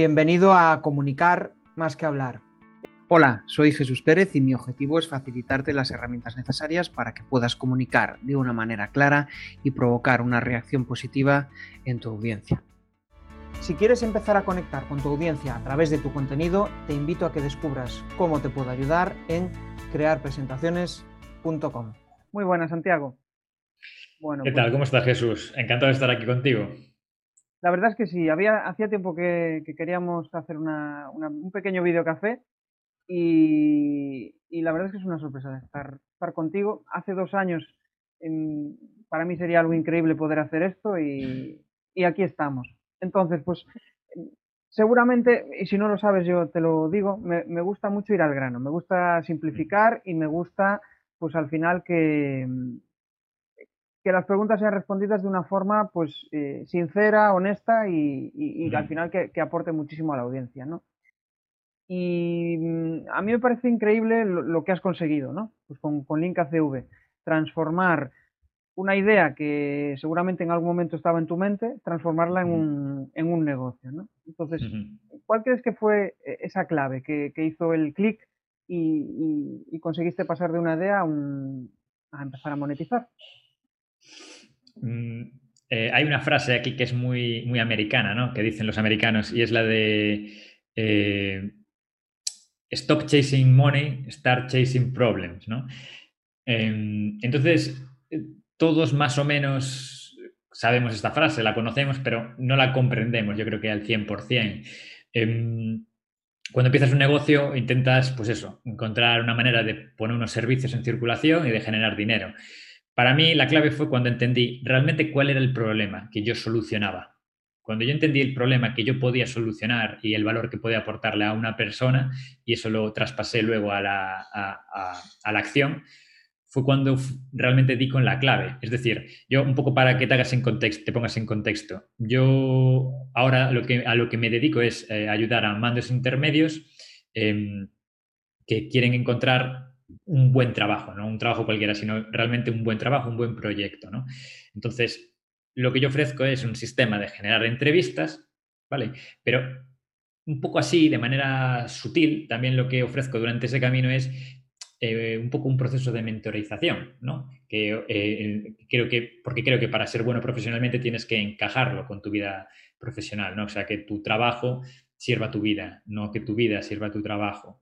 Bienvenido a Comunicar más que hablar. Hola, soy Jesús Pérez y mi objetivo es facilitarte las herramientas necesarias para que puedas comunicar de una manera clara y provocar una reacción positiva en tu audiencia. Si quieres empezar a conectar con tu audiencia a través de tu contenido, te invito a que descubras cómo te puedo ayudar en crearpresentaciones.com. Muy buenas, Santiago. Bueno, ¿Qué tal? Pues ¿Cómo estás, Jesús? Encantado de estar aquí contigo. La verdad es que sí, había, hacía tiempo que, queríamos hacer un pequeño videocafé y, la verdad es que es una sorpresa estar, contigo. Hace dos años para mí sería algo increíble poder hacer esto y, aquí estamos. Entonces, pues seguramente, y si no lo sabes yo te lo digo, me, gusta mucho ir al grano, me gusta simplificar y me gusta pues al final que, que las preguntas sean respondidas de una forma pues eh, sincera, honesta y, y, al final que, que, aporte muchísimo a la audiencia, ¿no? Y mm, a mí me parece increíble lo, que has conseguido, ¿no? Pues con, con Link ACV, transformar una idea que seguramente en algún momento estaba en tu mente, transformarla en un, en un negocio, ¿no? Entonces, ¿cuál crees que fue eh, esa clave que, que hizo el clic y, y, conseguiste pasar de una idea a, un, a empezar a monetizar? Mm, eh, hay una frase aquí que es muy, muy americana, ¿no? Que dicen los americanos y es la de eh, stop chasing money, start chasing problems, ¿no? Em, entonces, todos más o menos sabemos esta frase, la conocemos, pero no la comprendemos, yo creo que al 100%. Em, cuando empiezas un negocio, intentas, pues eso, encontrar una manera de poner unos servicios en circulación y de generar dinero. Para mí la clave fue cuando entendí realmente cuál era el problema que yo solucionaba. Cuando yo entendí el problema que yo podía solucionar y el valor que podía aportarle a una persona, y eso lo traspasé luego a la, a, la acción, fue cuando realmente di con la clave. Es decir, yo un poco para que te hagas en contexto, te pongas en contexto. Yo ahora lo que, a lo que me dedico es eh, ayudar a mandos intermedios em, que quieren encontrar un buen trabajo, no un trabajo cualquiera, sino realmente un buen trabajo, un buen proyecto, ¿no? Entonces, lo que yo ofrezco es un sistema de generar entrevistas, ¿vale? Pero un poco así, de manera sutil, también lo que ofrezco durante ese camino es eh, un poco un proceso de mentorización, ¿no? Que eh, creo que, porque creo que para ser bueno profesionalmente tienes que encajarlo con tu vida profesional, ¿no? O sea, que tu trabajo sirva a tu vida, no que tu vida sirva a tu trabajo.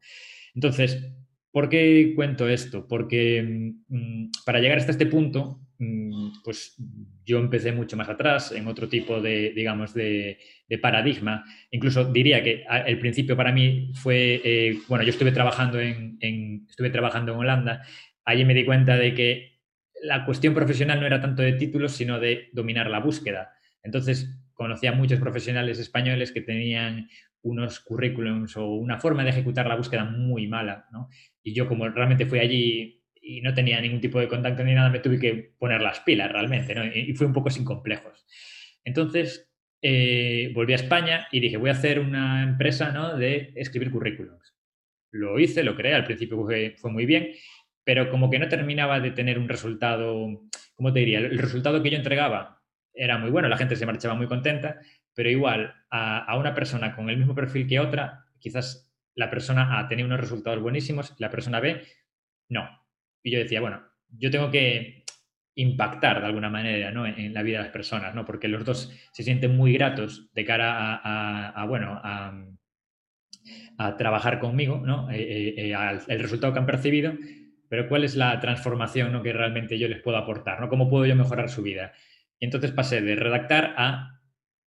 Entonces, ¿Por qué cuento esto? Porque mm, para llegar hasta este punto, mm, pues yo empecé mucho más atrás, en otro tipo de, digamos, de, paradigma. Incluso diría que el principio para mí fue, eh, bueno, yo estuve trabajando en, estuve trabajando en Holanda, allí me di cuenta de que la cuestión profesional no era tanto de títulos, sino de dominar la búsqueda. Entonces, conocía a muchos profesionales españoles que tenían unos currículums o una forma de ejecutar la búsqueda muy mala, ¿no? Y yo como realmente fui allí y no tenía ningún tipo de contacto ni nada, me tuve que poner las pilas realmente, ¿no? Y, fue un poco sin complejos. Entonces, eh, volví a España y dije, voy a hacer una empresa, ¿no? De escribir currículums. Lo hice, lo creé, al principio fue, fue muy bien, pero como que no terminaba de tener un resultado, ¿cómo te diría? El resultado que yo entregaba era muy bueno, la gente se marchaba muy contenta, pero igual a, una persona con el mismo perfil que otra, quizás la persona A tenía unos resultados buenísimos, la persona B no. Y yo decía, bueno, yo tengo que impactar de alguna manera ¿no? en, la vida de las personas, ¿no? porque los dos se sienten muy gratos de cara a, bueno, a, trabajar conmigo, ¿no? Eh, eh, eh, el resultado que han percibido, pero cuál es la transformación ¿no? que realmente yo les puedo aportar, ¿no? cómo puedo yo mejorar su vida. Y entonces pasé de redactar a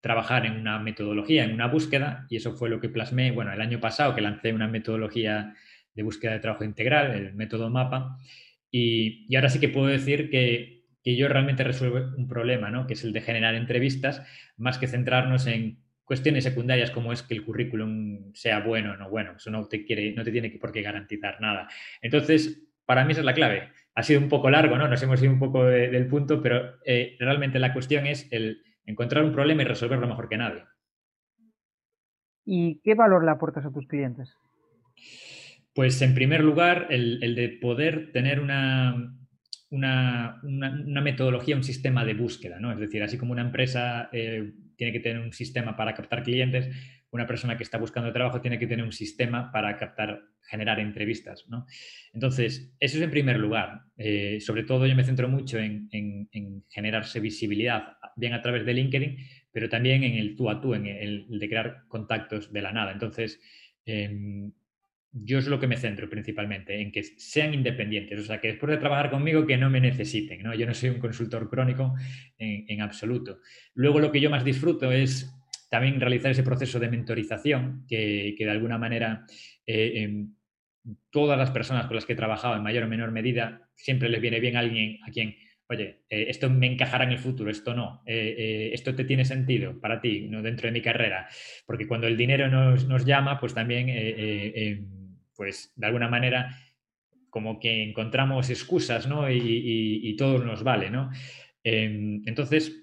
trabajar en una metodología, en una búsqueda, y eso fue lo que plasmé, bueno, el año pasado que lancé una metodología de búsqueda de trabajo integral, el método MAPA, y, ahora sí que puedo decir que, que, yo realmente resuelvo un problema, ¿no? que es el de generar entrevistas, más que centrarnos en cuestiones secundarias como es que el currículum sea bueno o no bueno, eso no te, quiere, no te tiene por qué garantizar nada. Entonces, para mí esa es la clave. Ha sido un poco largo, ¿no? Nos hemos ido un poco del punto, pero eh, realmente la cuestión es el encontrar un problema y resolverlo mejor que nadie. ¿Y qué valor le aportas a tus clientes? Pues en primer lugar, el, de poder tener una, una, metodología, un sistema de búsqueda, ¿no? Es decir, así como una empresa eh, tiene que tener un sistema para captar clientes, una persona que está buscando trabajo tiene que tener un sistema para captar, generar entrevistas, ¿no? Entonces, eso es en primer lugar. Eh, sobre todo yo me centro mucho en, generarse visibilidad, bien a través de LinkedIn, pero también en el tú a tú, en el, de crear contactos de la nada. Entonces, em, yo es lo que me centro principalmente, en que sean independientes, o sea, que después de trabajar conmigo que no me necesiten, ¿no? Yo no soy un consultor crónico en, absoluto. Luego lo que yo más disfruto es también realizar ese proceso de mentorización, que, de alguna manera eh, todas las personas con las que he trabajado en mayor o menor medida, siempre les viene bien alguien a quien, oye, eh, esto me encajará en el futuro, esto no, eh, esto te tiene sentido para ti, ¿no? dentro de mi carrera, porque cuando el dinero nos, nos llama, pues también pues de alguna manera como que encontramos excusas, ¿no? Y, todo nos vale, ¿no? Em, entonces,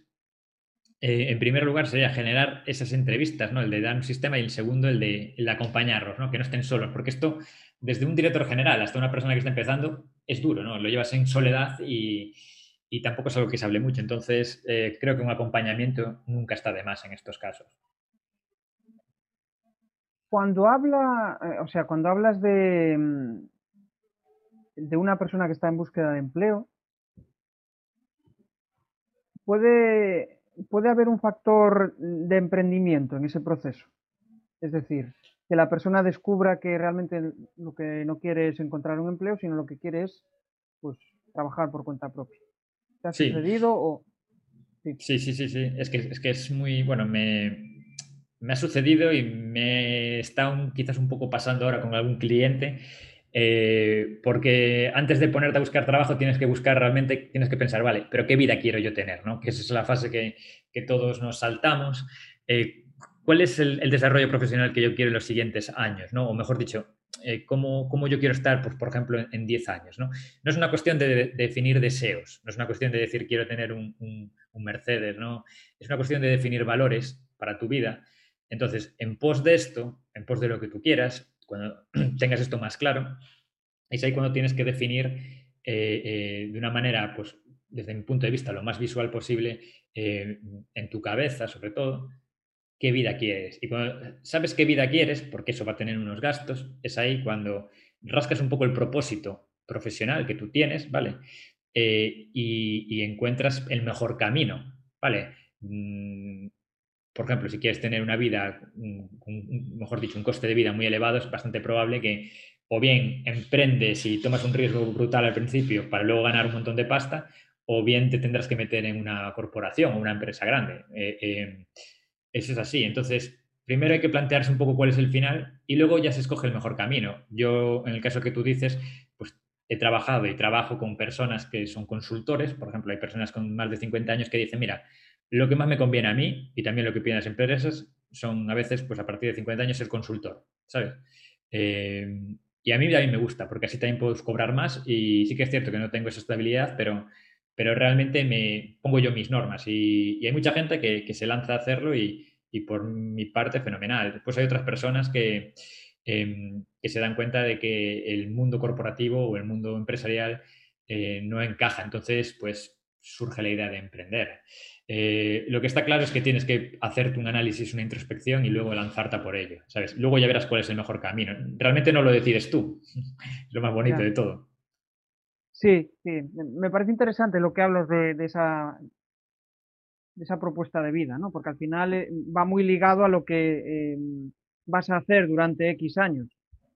eh, en primer lugar sería generar esas entrevistas, ¿no? El de dar un sistema y el segundo el de, acompañarlos, ¿no? Que no estén solos, porque esto, desde un director general hasta una persona que está empezando, es duro, ¿no? Lo llevas en soledad y, tampoco es algo que se hable mucho. Entonces, eh, creo que un acompañamiento nunca está de más en estos casos. Cuando habla, eh, o sea, cuando hablas de, mm, de una persona que está en búsqueda de empleo, puede, puede haber un factor de emprendimiento en ese proceso. Es decir, que la persona descubra que realmente lo que no quiere es encontrar un empleo, sino lo que quiere es pues, trabajar por cuenta propia. ¿Te ha sucedido o...? Sí. sí, sí, sí, sí. Es que, es que es muy, bueno, me, me ha sucedido y me está quizás un poco pasando ahora con algún cliente, eh, porque antes de ponerte a buscar trabajo tienes que buscar realmente, tienes que pensar, vale, pero ¿qué vida quiero yo tener? ¿no? Que esa es la fase que, todos nos saltamos. Eh, ¿Cuál es el, desarrollo profesional que yo quiero en los siguientes años? ¿no? O mejor dicho, eh, ¿cómo, yo quiero estar, pues, por ejemplo, en 10 años? ¿no? no es una cuestión de, definir deseos, no es una cuestión de decir quiero tener un, un Mercedes, ¿no? es una cuestión de definir valores para tu vida entonces, en pos de esto, en pos de lo que tú quieras, cuando tengas esto más claro, es ahí cuando tienes que definir eh, eh, de una manera, pues desde mi punto de vista, lo más visual posible, eh, en tu cabeza sobre todo, qué vida quieres. Y cuando sabes qué vida quieres, porque eso va a tener unos gastos, es ahí cuando rascas un poco el propósito profesional que tú tienes, ¿vale? y, encuentras el mejor camino, ¿vale? Mm, por ejemplo, si quieres tener una vida, mejor dicho, un coste de vida muy elevado, es bastante probable que o bien emprendes y tomas un riesgo brutal al principio para luego ganar un montón de pasta, o bien te tendrás que meter en una corporación o una empresa grande. Eh, eh, eso es así. Entonces, primero hay que plantearse un poco cuál es el final y luego ya se escoge el mejor camino. Yo, en el caso que tú dices, pues he trabajado y trabajo con personas que son consultores, por ejemplo, hay personas con más de 50 años que dicen, mira, lo que más me conviene a mí y también lo que piden las empresas son a veces, pues a partir de 50 años, el consultor, ¿sabes? Eh, y a mí, mí me gusta, porque así también puedo cobrar más y sí que es cierto que no tengo esa estabilidad, pero, pero realmente me pongo yo mis normas y, hay mucha gente que, se lanza a hacerlo y, por mi parte fenomenal. Después hay otras personas que, em, que se dan cuenta de que el mundo corporativo o el mundo empresarial eh, no encaja, entonces pues surge la idea de emprender. Eh, lo que está claro es que tienes que hacerte un análisis, una introspección y luego lanzarte por ello, ¿sabes? Luego ya verás cuál es el mejor camino. Realmente no lo decides tú, es lo más bonito de todo. Sí, sí, me parece interesante lo que hablas de, esa, de esa propuesta de vida, ¿no? Porque al final eh, va muy ligado a lo que em, vas a hacer durante X años.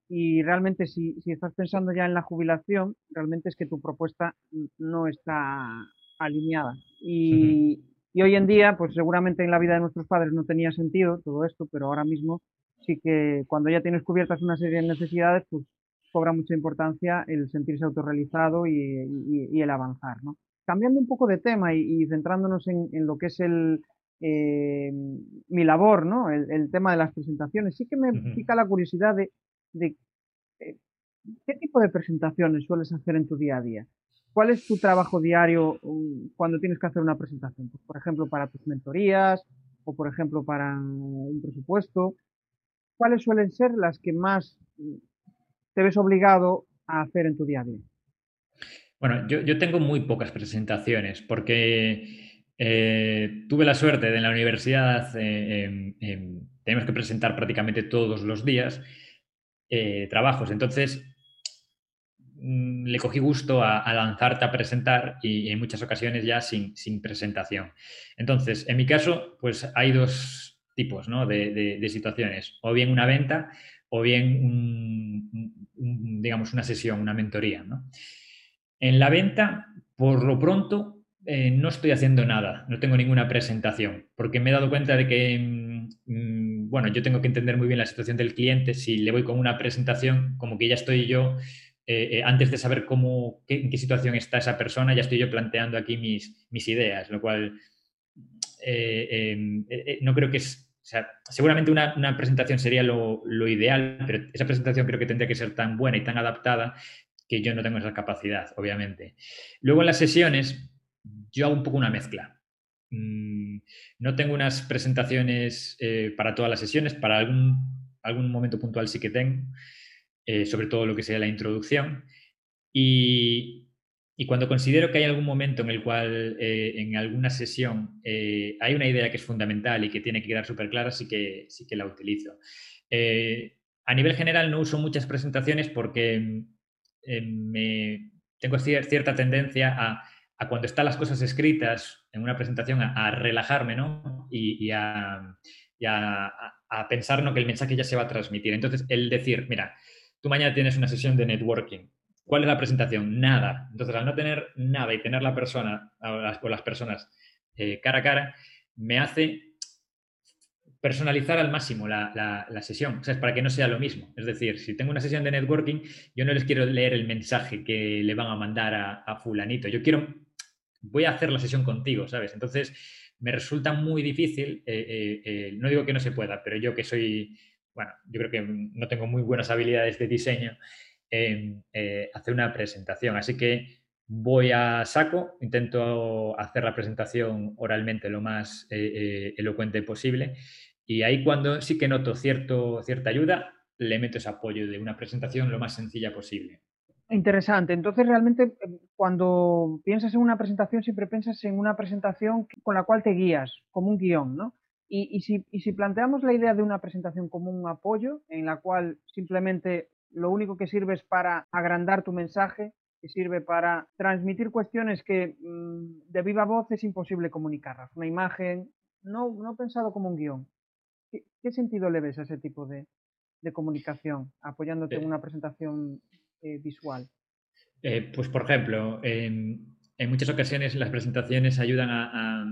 Y realmente si, si estás pensando ya en la jubilación, realmente es que tu propuesta no está alineada. Y, y hoy en día, pues seguramente en la vida de nuestros padres no tenía sentido todo esto, pero ahora mismo sí que cuando ya tienes cubiertas una serie de necesidades, pues cobra mucha importancia el sentirse autorrealizado y, y, el avanzar, ¿no? Cambiando un poco de tema y, centrándonos en, en, lo que es el, eh, mi labor, ¿no? El, tema de las presentaciones, sí que me pica la curiosidad de, de eh, qué tipo de presentaciones sueles hacer en tu día a día. ¿Cuál es tu trabajo diario um, cuando tienes que hacer una presentación? Pues, por ejemplo, para tus mentorías o, por ejemplo, para un presupuesto. ¿Cuáles suelen ser las que más mm, te ves obligado a hacer en tu día a día? Bueno, yo, tengo muy pocas presentaciones porque eh, tuve la suerte de en la universidad, eh, em, em, tenemos que presentar prácticamente todos los días eh, trabajos. Entonces, mm, le cogí gusto a, lanzarte a presentar y, en muchas ocasiones ya sin, presentación. Entonces, en mi caso, pues hay dos tipos de, situaciones, o bien una venta o bien, digamos, una sesión, una mentoría. En la venta, por lo pronto, eh, no estoy haciendo nada, no tengo ninguna presentación, porque me he dado cuenta de que, mm, mm, bueno, yo tengo que entender muy bien la situación del cliente. Si le voy con una presentación, como que ya estoy yo, eh, eh, antes de saber cómo, en qué situación está esa persona, ya estoy yo planteando aquí mis, ideas, lo cual em, no creo que es seguramente una, presentación sería lo, ideal, pero esa presentación creo que tendría que ser tan buena y tan adaptada que yo no tengo esa capacidad, obviamente. Luego en las sesiones, yo hago un poco una mezcla. Mm, no tengo unas presentaciones eh, para todas las sesiones, para algún, algún momento puntual sí que tengo, eh, sobre todo lo que sea la introducción. Y, y, cuando considero que hay algún momento en el cual eh, en alguna sesión hay una idea que es fundamental y que tiene que quedar súper clara, sí que, sí que la utilizo. a nivel general no uso muchas presentaciones porque me, tengo cierta tendencia a a cuando están las cosas escritas en una presentación, a, relajarme, ¿no? Y, a, pensar ¿no? que el mensaje ya se va a transmitir. Entonces, el decir, mira, tú mañana tienes una sesión de networking. ¿Cuál es la presentación? Nada. Entonces, al no tener nada y tener la persona o las, personas eh, cara a cara, me hace personalizar al máximo la, sesión, o sea, para que no sea lo mismo. Es decir, si tengo una sesión de networking, yo no les quiero leer el mensaje que le van a mandar a, fulanito. Yo quiero voy a hacer la sesión contigo, ¿sabes? Entonces, me resulta muy difícil, eh, eh, no digo que no se pueda, pero yo que soy, bueno, yo creo que no tengo muy buenas habilidades de diseño, hacer una presentación. Así que voy a saco, intento hacer la presentación oralmente lo más elocuente posible y ahí cuando sí que noto cierto, cierta ayuda, le meto ese apoyo de una presentación lo más sencilla posible. Interesante. Entonces, realmente, eh, cuando piensas en una presentación, siempre piensas en una presentación con la cual te guías, como un guion, ¿no? Y, si, y si planteamos la idea de una presentación como un apoyo, en la cual simplemente lo único que sirve es para agrandar tu mensaje, que sirve para transmitir cuestiones que mm, de viva voz es imposible comunicarlas. Una imagen, no, no pensado como un guion. ¿Qué, sentido le ves a ese tipo de, de comunicación, apoyándote en una presentación eh, visual? Eh, pues, por ejemplo, en muchas ocasiones las presentaciones ayudan a,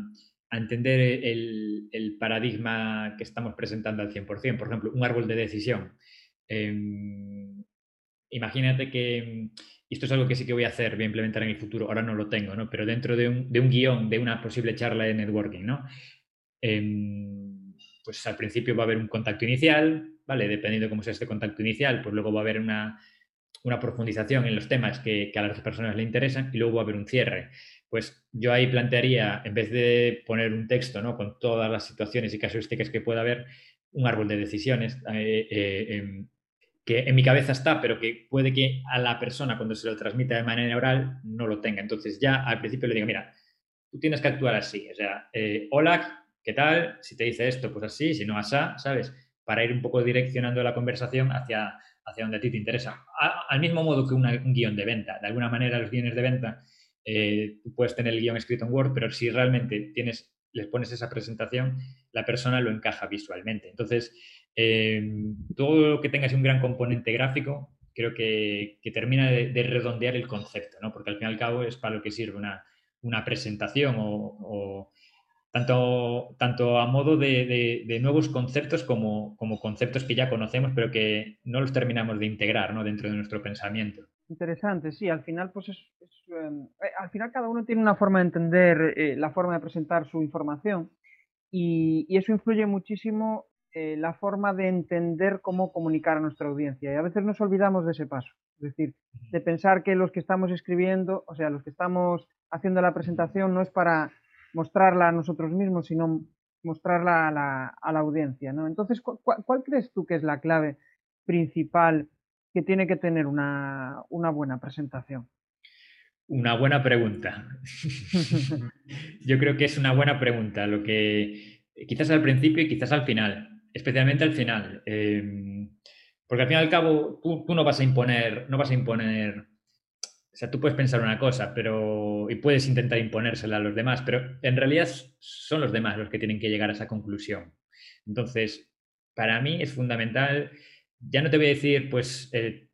entender el, paradigma que estamos presentando al 100%. Por ejemplo, un árbol de decisión. Em, imagínate que, esto es algo que sí que voy a hacer, voy a implementar en el futuro, ahora no lo tengo, ¿no? pero dentro de un, de guion de una posible charla de networking, ¿no? Em, pues al principio va a haber un contacto inicial, ¿vale? Dependiendo de cómo sea este contacto inicial, pues luego va a haber una, una profundización en los temas que, a las personas le interesan y luego va a haber un cierre. Pues yo ahí plantearía, en vez de poner un texto ¿no? con todas las situaciones y casuísticas que pueda haber, un árbol de decisiones eh, eh, em, que en mi cabeza está, pero que puede que a la persona cuando se lo transmita de manera oral no lo tenga. Entonces ya al principio le digo, mira, tú tienes que actuar así. O sea, eh, hola, ¿qué tal? Si te dice esto, pues así, si no, asá, ¿sabes? Para ir un poco direccionando la conversación hacia hacia donde a ti te interesa. al mismo modo que un guion de venta. De alguna manera, los guiones de venta, eh, puedes tener el guion escrito en Word, pero si realmente tienes, les pones esa presentación, la persona lo encaja visualmente. Entonces, em, todo lo que tengas un gran componente gráfico, creo que, termina de, redondear el concepto, ¿no? porque al fin y al cabo es para lo que sirve una, presentación o tanto, tanto a modo de, nuevos conceptos como, como, conceptos que ya conocemos, pero que no los terminamos de integrar ¿no? dentro de nuestro pensamiento. Interesante, sí, al final, pues es, em, eh, al final cada uno tiene una forma de entender eh, la forma de presentar su información y, eso influye muchísimo eh, la forma de entender cómo comunicar a nuestra audiencia y a veces nos olvidamos de ese paso, es decir, de pensar que los que estamos escribiendo, o sea, los que estamos haciendo la presentación no es para mostrarla a nosotros mismos, sino mostrarla a la, a la audiencia. ¿no? Entonces, ¿cuál, crees tú que es la clave principal que tiene que tener una, una buena presentación? Una buena pregunta. Yo creo que es una buena pregunta, lo que quizás al principio y quizás al final, especialmente al final. Em, porque al fin y al cabo tú, no vas a imponer, no vas a imponer, o sea, tú puedes pensar una cosa, pero y puedes intentar imponérsela a los demás, pero en realidad son los demás los que tienen que llegar a esa conclusión. Entonces, para mí es fundamental, ya no te voy a decir, pues, eh,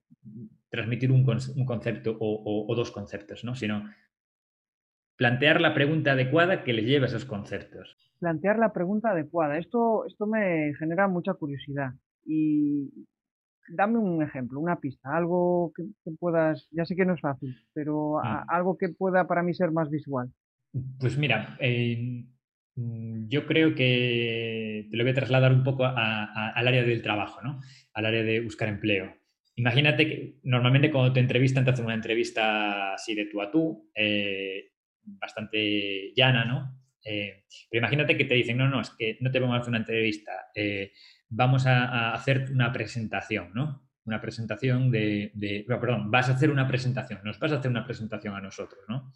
transmitir un, concepto o, dos conceptos, ¿no? Sino plantear la pregunta adecuada que les lleve a esos conceptos. Plantear la pregunta adecuada. Esto, esto me genera mucha curiosidad. Y dame un ejemplo, una pista, algo que, puedas, ya sé que no es fácil, pero mm. algo que pueda para mí ser más visual. Pues mira, mm, yo creo que te lo voy a trasladar un poco al área del trabajo, ¿no? Al área de buscar empleo. Imagínate que normalmente cuando te entrevistan, te hacen una entrevista así de tú a tú, eh, bastante llana, ¿no? Eh, pero imagínate que te dicen, no, no, es que no te vamos a hacer una entrevista, eh, vamos a, hacer una presentación, ¿no? Una presentación de, perdón, vas a hacer una presentación, nos vas a hacer una presentación a nosotros, ¿no?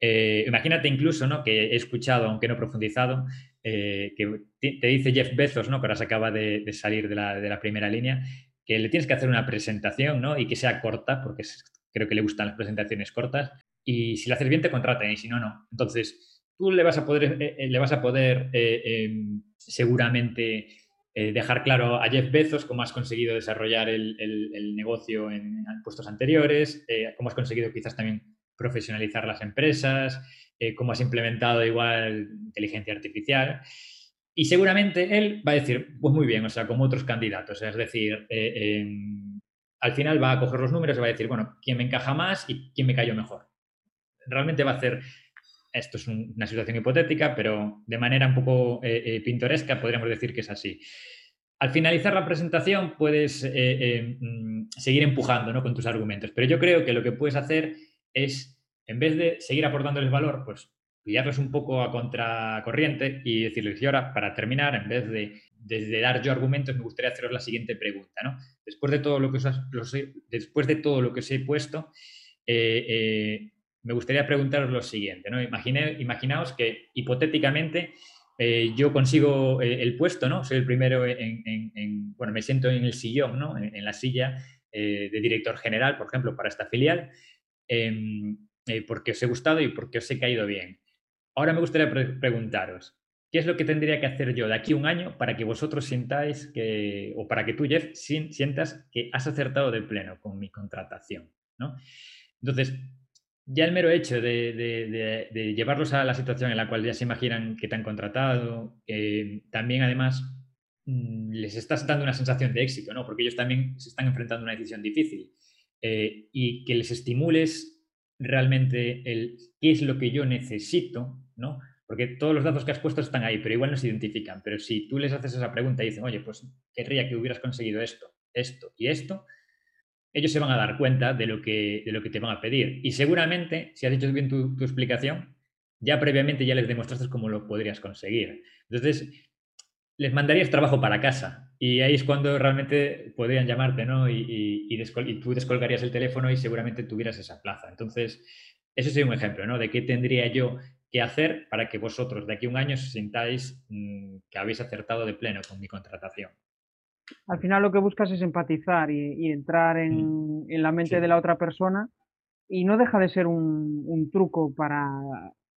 imagínate incluso, ¿no? Que he escuchado, aunque no profundizado, que te dice Jeff Bezos, ¿no? Que ahora se acaba de, salir de la, de la, primera línea, que le tienes que hacer una presentación, ¿no? Y que sea corta, porque creo que le gustan las presentaciones cortas. Y si la haces bien, te contratan, y si no, no. Entonces, tú le vas a poder, eh, eh, le vas a poder eh, em, seguramente dejar claro a Jeff Bezos cómo has conseguido desarrollar el, negocio en, puestos anteriores, cómo has conseguido quizás también profesionalizar las empresas, cómo has implementado igual inteligencia artificial. Y seguramente él va a decir, pues muy bien, o sea, como otros candidatos. Es decir, em, al final va a coger los números y va a decir, bueno, quién me encaja más y quién me cayó mejor. Realmente va a hacer, esto es una situación hipotética, pero de manera un poco eh, eh, pintoresca podríamos decir que es así. Al finalizar la presentación puedes em, seguir empujando ¿no? con tus argumentos, pero yo creo que lo que puedes hacer es, en vez de seguir aportándoles valor, pues pillarles un poco a contracorriente y decirles, y ahora, para terminar, en vez de, dar yo argumentos, me gustaría haceros la siguiente pregunta. ¿no? Después, de todo lo que os, después de todo lo que os he puesto, eh, eh, me gustaría preguntaros lo siguiente. ¿no? imaginaos que hipotéticamente eh, yo consigo el puesto, ¿no? Soy el primero en, bueno, me siento en el sillón, ¿no? En, la silla de director general, por ejemplo, para esta filial, em, porque os he gustado y porque os he caído bien. Ahora me gustaría preguntaros, ¿qué es lo que tendría que hacer yo de aquí a un año para que vosotros sintáis que, o para que tú, Jeff, sientas que has acertado de pleno con mi contratación? ¿no? Entonces, ya el mero hecho de, llevarlos a la situación en la cual ya se imaginan que te han contratado, también además mm, les estás dando una sensación de éxito, ¿no? Porque ellos también se están enfrentando a una decisión difícil. Eh, y que les estimules realmente el qué es lo que yo necesito ¿no? Porque todos los datos que has puesto están ahí, pero igual no se identifican. Pero si tú les haces esa pregunta y dicen, oye, pues querría que hubieras conseguido esto, esto y esto, ellos se van a dar cuenta de lo que, de lo que te van a pedir. Y seguramente, si has hecho bien tu, explicación, ya previamente ya les demostraste cómo lo podrías conseguir. Entonces, les mandarías trabajo para casa. Y ahí es cuando realmente podrían llamarte, ¿no? Y, y, y, tú descolgarías el teléfono y seguramente tuvieras esa plaza. Entonces, ese sería un ejemplo, ¿no? De qué tendría yo qué hacer para que vosotros de aquí a un año os sintáis mm, que habéis acertado de pleno con mi contratación. Al final lo que buscas es empatizar y, entrar en, mm. la mente de la otra persona y no deja de ser un, truco para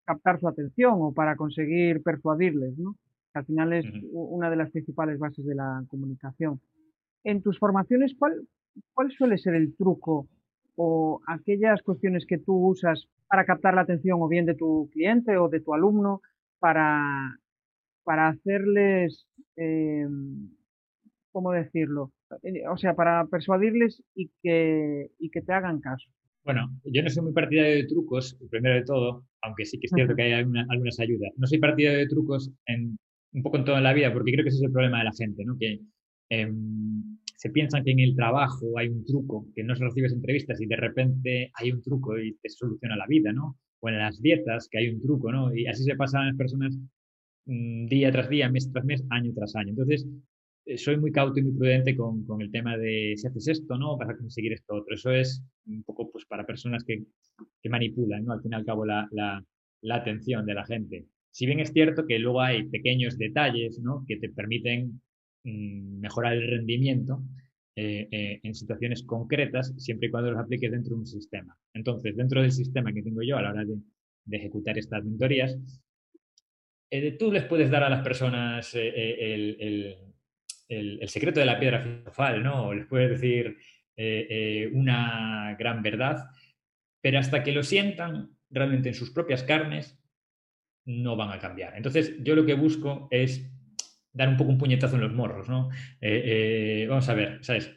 captar su atención o para conseguir persuadirles, ¿no? al final es una de las principales bases de la comunicación. En tus formaciones, ¿cuál, ¿cuál suele ser el truco o aquellas cuestiones que tú usas para captar la atención o bien de tu cliente o de tu alumno para, para hacerles, eh, ¿cómo decirlo? Eh, o sea, para persuadirles y que, y que te hagan caso. Bueno, yo no soy muy partidario de trucos, primero de todo, aunque sí que es cierto que hay algunas ayudas. No soy partidario de trucos en, un poco en toda la vida, porque creo que ese es el problema de la gente, ¿no? Que em, se piensan que en el trabajo hay un truco, que no se recibes entrevistas y de repente hay un truco y te soluciona la vida, ¿no? O en las dietas, que hay un truco, ¿no? Y así se pasan las personas mm, día tras día, mes tras mes, año tras año. Entonces, eh, soy muy cauto y muy prudente con, con, el tema de si haces esto, ¿no? Vas a conseguir esto otro. Eso es un poco pues para personas que, que manipulan, ¿no? Al fin y al cabo la, la, la, atención de la gente. Si bien es cierto que luego hay pequeños detalles, ¿no? Que te permiten mmm, mejorar el rendimiento eh, eh, en situaciones concretas, siempre y cuando los apliques dentro de un sistema. Entonces, dentro del sistema que tengo yo a la hora de, de ejecutar estas mentorías, eh, tú les puedes dar a las personas el, el el, secreto de la piedra filosofal, ¿no? Les puedes decir eh, eh, una gran verdad, pero hasta que lo sientan realmente en sus propias carnes, no van a cambiar. Entonces, yo lo que busco es dar un poco un puñetazo en los morros, ¿no? Eh, vamos a ver, ¿sabes?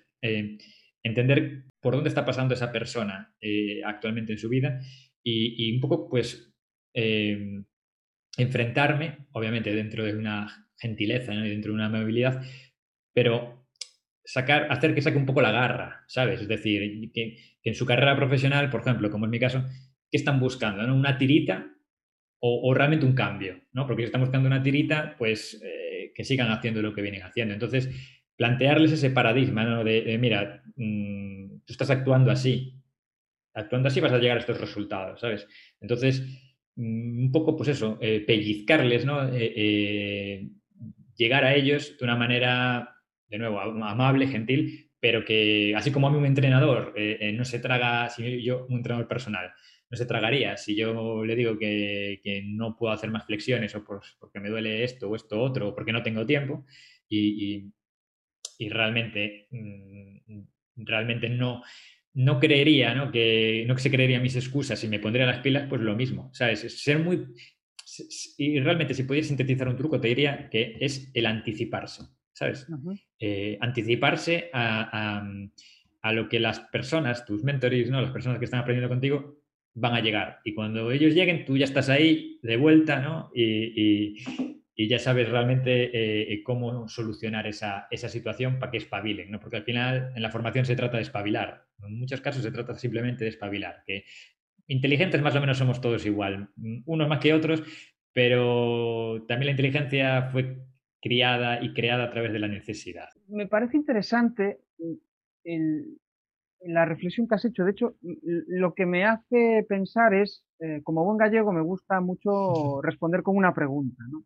entender por dónde está pasando esa persona actualmente en su vida y, y un poco, pues, enfrentarme, obviamente dentro de una gentileza, ¿no? dentro de una amabilidad, pero sacar, hacer que saque un poco la garra, ¿sabes? Es decir, que, en su carrera profesional, por ejemplo, como es mi caso, ¿qué están buscando? ¿Una tirita o, realmente un cambio? ¿no? Porque si están buscando una tirita, pues eh, que sigan haciendo lo que vienen haciendo. Entonces, plantearles ese paradigma ¿no? de, mira, mm, tú estás actuando así, actuando así vas a llegar a estos resultados, ¿sabes? Entonces, mm, un poco, pues eso, eh, pellizcarles, ¿no? Eh, llegar a ellos de una manera de nuevo, amable, gentil, pero que así como a mí un entrenador eh, eh, no se traga, si yo, un entrenador personal, no se tragaría si yo le digo que, que no puedo hacer más flexiones o porque me duele esto o esto otro o porque no tengo tiempo y, y, realmente, mm, realmente no, no creería, ¿no? Que no se creería mis excusas y me pondría las pilas, pues lo mismo, ¿sabes? Ser muy... Y realmente si pudiera sintetizar un truco, te diría que es el anticiparse. ¿Sabes? Eh, anticiparse a, lo que las personas, tus mentores, ¿no? las personas que están aprendiendo contigo, van a llegar. Y cuando ellos lleguen, tú ya estás ahí de vuelta, ¿no? Y, ya sabes realmente eh, cómo solucionar esa, situación para que espabilen, ¿no? Porque al final en la formación se trata de espabilar. En muchos casos se trata simplemente de espabilar. Que inteligentes más o menos somos todos igual, unos más que otros, pero también la inteligencia fue criada y creada a través de la necesidad. Me parece interesante la reflexión que has hecho. De hecho, lo que me hace pensar es, eh, como buen gallego, me gusta mucho responder con una pregunta. ¿no?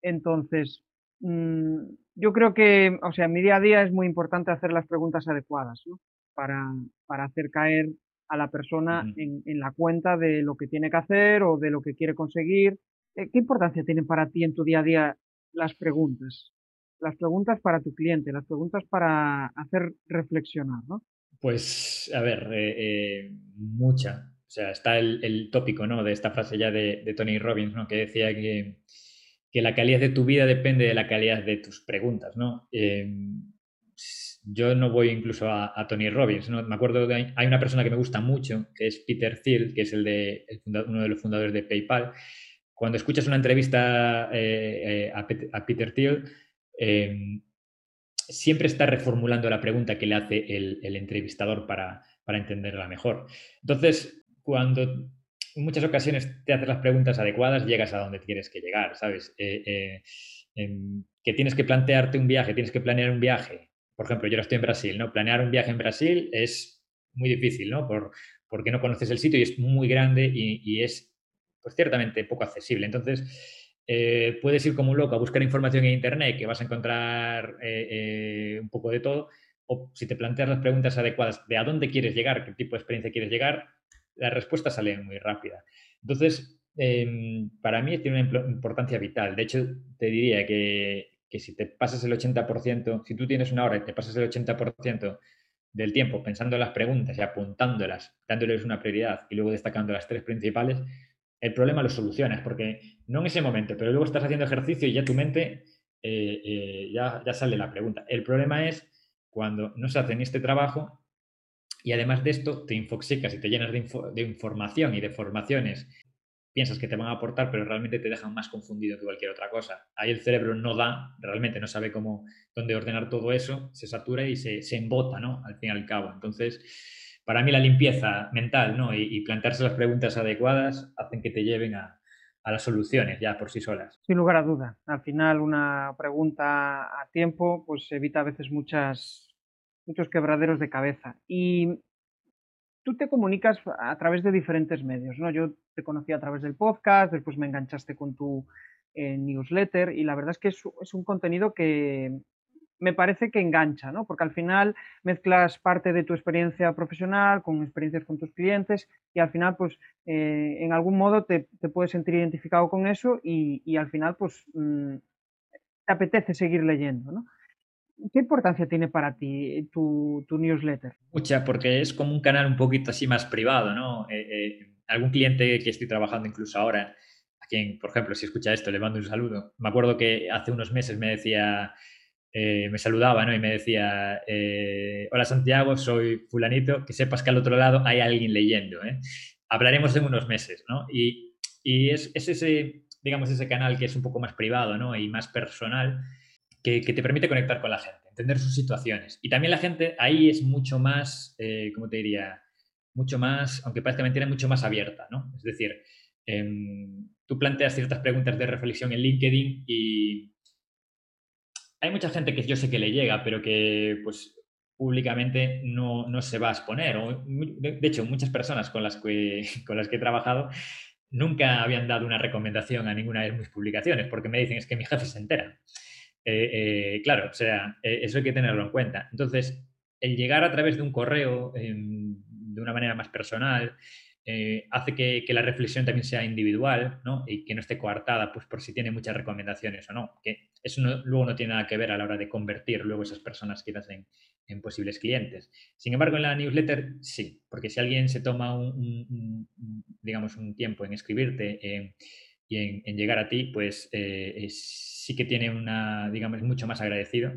Entonces, mm, yo creo que, o sea, en mi día a día es muy importante hacer las preguntas adecuadas ¿no? para, para hacer caer a la persona en, en, la cuenta de lo que tiene que hacer o de lo que quiere conseguir. Eh, ¿Qué importancia tienen para ti en tu día a día las preguntas. Las preguntas para tu cliente, las preguntas para hacer reflexionar, ¿no? Pues, a ver, eh, eh, mucha. O sea, está el, tópico, ¿no? De esta frase ya de, Tony Robbins, ¿no? Que decía que, que, la calidad de tu vida depende de la calidad de tus preguntas, ¿no? Em, yo no voy incluso a, Tony Robbins, ¿no? Me acuerdo que hay, una persona que me gusta mucho, que es Peter Thiel, que es el de, uno de los fundadores de PayPal, cuando escuchas una entrevista eh, eh, a, Peter Thiel, em, siempre está reformulando la pregunta que le hace el, entrevistador para, entenderla mejor. Entonces, cuando en muchas ocasiones te haces las preguntas adecuadas, llegas a donde quieres que llegar, ¿sabes? Eh, em, que tienes que plantearte un viaje, tienes que planear un viaje. Por ejemplo, yo ahora estoy en Brasil, ¿no? Planear un viaje en Brasil es muy difícil, ¿no? Por, porque no conoces el sitio y es muy grande y es pues ciertamente poco accesible. Entonces, eh, puedes ir como un loco a buscar información en Internet, que vas a encontrar eh, eh, un poco de todo, o si te planteas las preguntas adecuadas de a dónde quieres llegar, qué tipo de experiencia quieres llegar, la respuesta sale muy rápida. Entonces, em, para mí tiene una importancia vital. De hecho, te diría que, que si te pasas el 80%, si tú tienes una hora y te pasas el 80% del tiempo pensando en las preguntas y apuntándolas, dándoles una prioridad y luego destacando las tres principales, el problema lo solucionas, porque no en ese momento, pero luego estás haciendo ejercicio y ya tu mente eh, eh, ya, ya sale la pregunta. El problema es cuando no se hace ni este trabajo y además de esto te infoxicas y te llenas de, información y de formaciones, piensas que te van a aportar, pero realmente te dejan más confundido que cualquier otra cosa. Ahí el cerebro no da, realmente no sabe cómo, dónde ordenar todo eso, se satura y se, se embota, ¿no? Al fin y al cabo. Entonces, para mí la limpieza mental ¿no? y, plantearse las preguntas adecuadas hacen que te lleven a, a las soluciones ya por sí solas. Sin lugar a duda. Al final una pregunta a tiempo pues evita a veces muchas, muchos quebraderos de cabeza. Y tú te comunicas a través de diferentes medios, ¿no? Yo te conocí a través del podcast, después me enganchaste con tu eh, newsletter y la verdad es que es, un contenido que me parece que engancha, ¿no? Porque al final mezclas parte de tu experiencia profesional con experiencias con tus clientes y al final, pues, eh, en algún modo te, puedes sentir identificado con eso y, al final, pues, mm, te apetece seguir leyendo, ¿no? ¿Qué importancia tiene para ti tu, newsletter? Mucha, porque es como un canal un poquito así más privado, ¿no? Eh, eh, algún cliente que estoy trabajando incluso ahora, a quien, por ejemplo, si escucha esto, le mando un saludo. Me acuerdo que hace unos meses me decía, eh, me saludaba, ¿no? Y me decía, hola Santiago, soy fulanito, que sepas que al otro lado hay alguien leyendo, ¿eh? Hablaremos en unos meses, ¿no? Y, y es, es, ese, digamos, ese canal que es un poco más privado, ¿no? Y más personal que, te permite conectar con la gente, entender sus situaciones. Y también la gente ahí es mucho más, eh, ¿cómo te diría? Mucho más, aunque parezca mentira, mucho más abierta, ¿no? Es decir, em, tú planteas ciertas preguntas de reflexión en LinkedIn y hay mucha gente que yo sé que le llega, pero que pues públicamente no, no se va a exponer. de hecho, muchas personas con las, que, con las que he trabajado nunca habían dado una recomendación a ninguna de mis publicaciones porque me dicen es que mi jefe se entera. Eh, eh, claro, o sea, eh, eso hay que tenerlo en cuenta. Entonces, el llegar a través de un correo em, de una manera más personal hace que, la reflexión también sea individual ¿no? y que no esté coartada pues, por si tiene muchas recomendaciones o no. Que eso luego no tiene nada que ver a la hora de convertir luego esas personas quizás en, en posibles clientes. Sin embargo, en la newsletter sí, porque si alguien se toma un, digamos, un tiempo en escribirte y en, llegar a ti, pues es sí que tiene una, digamos, mucho más agradecido.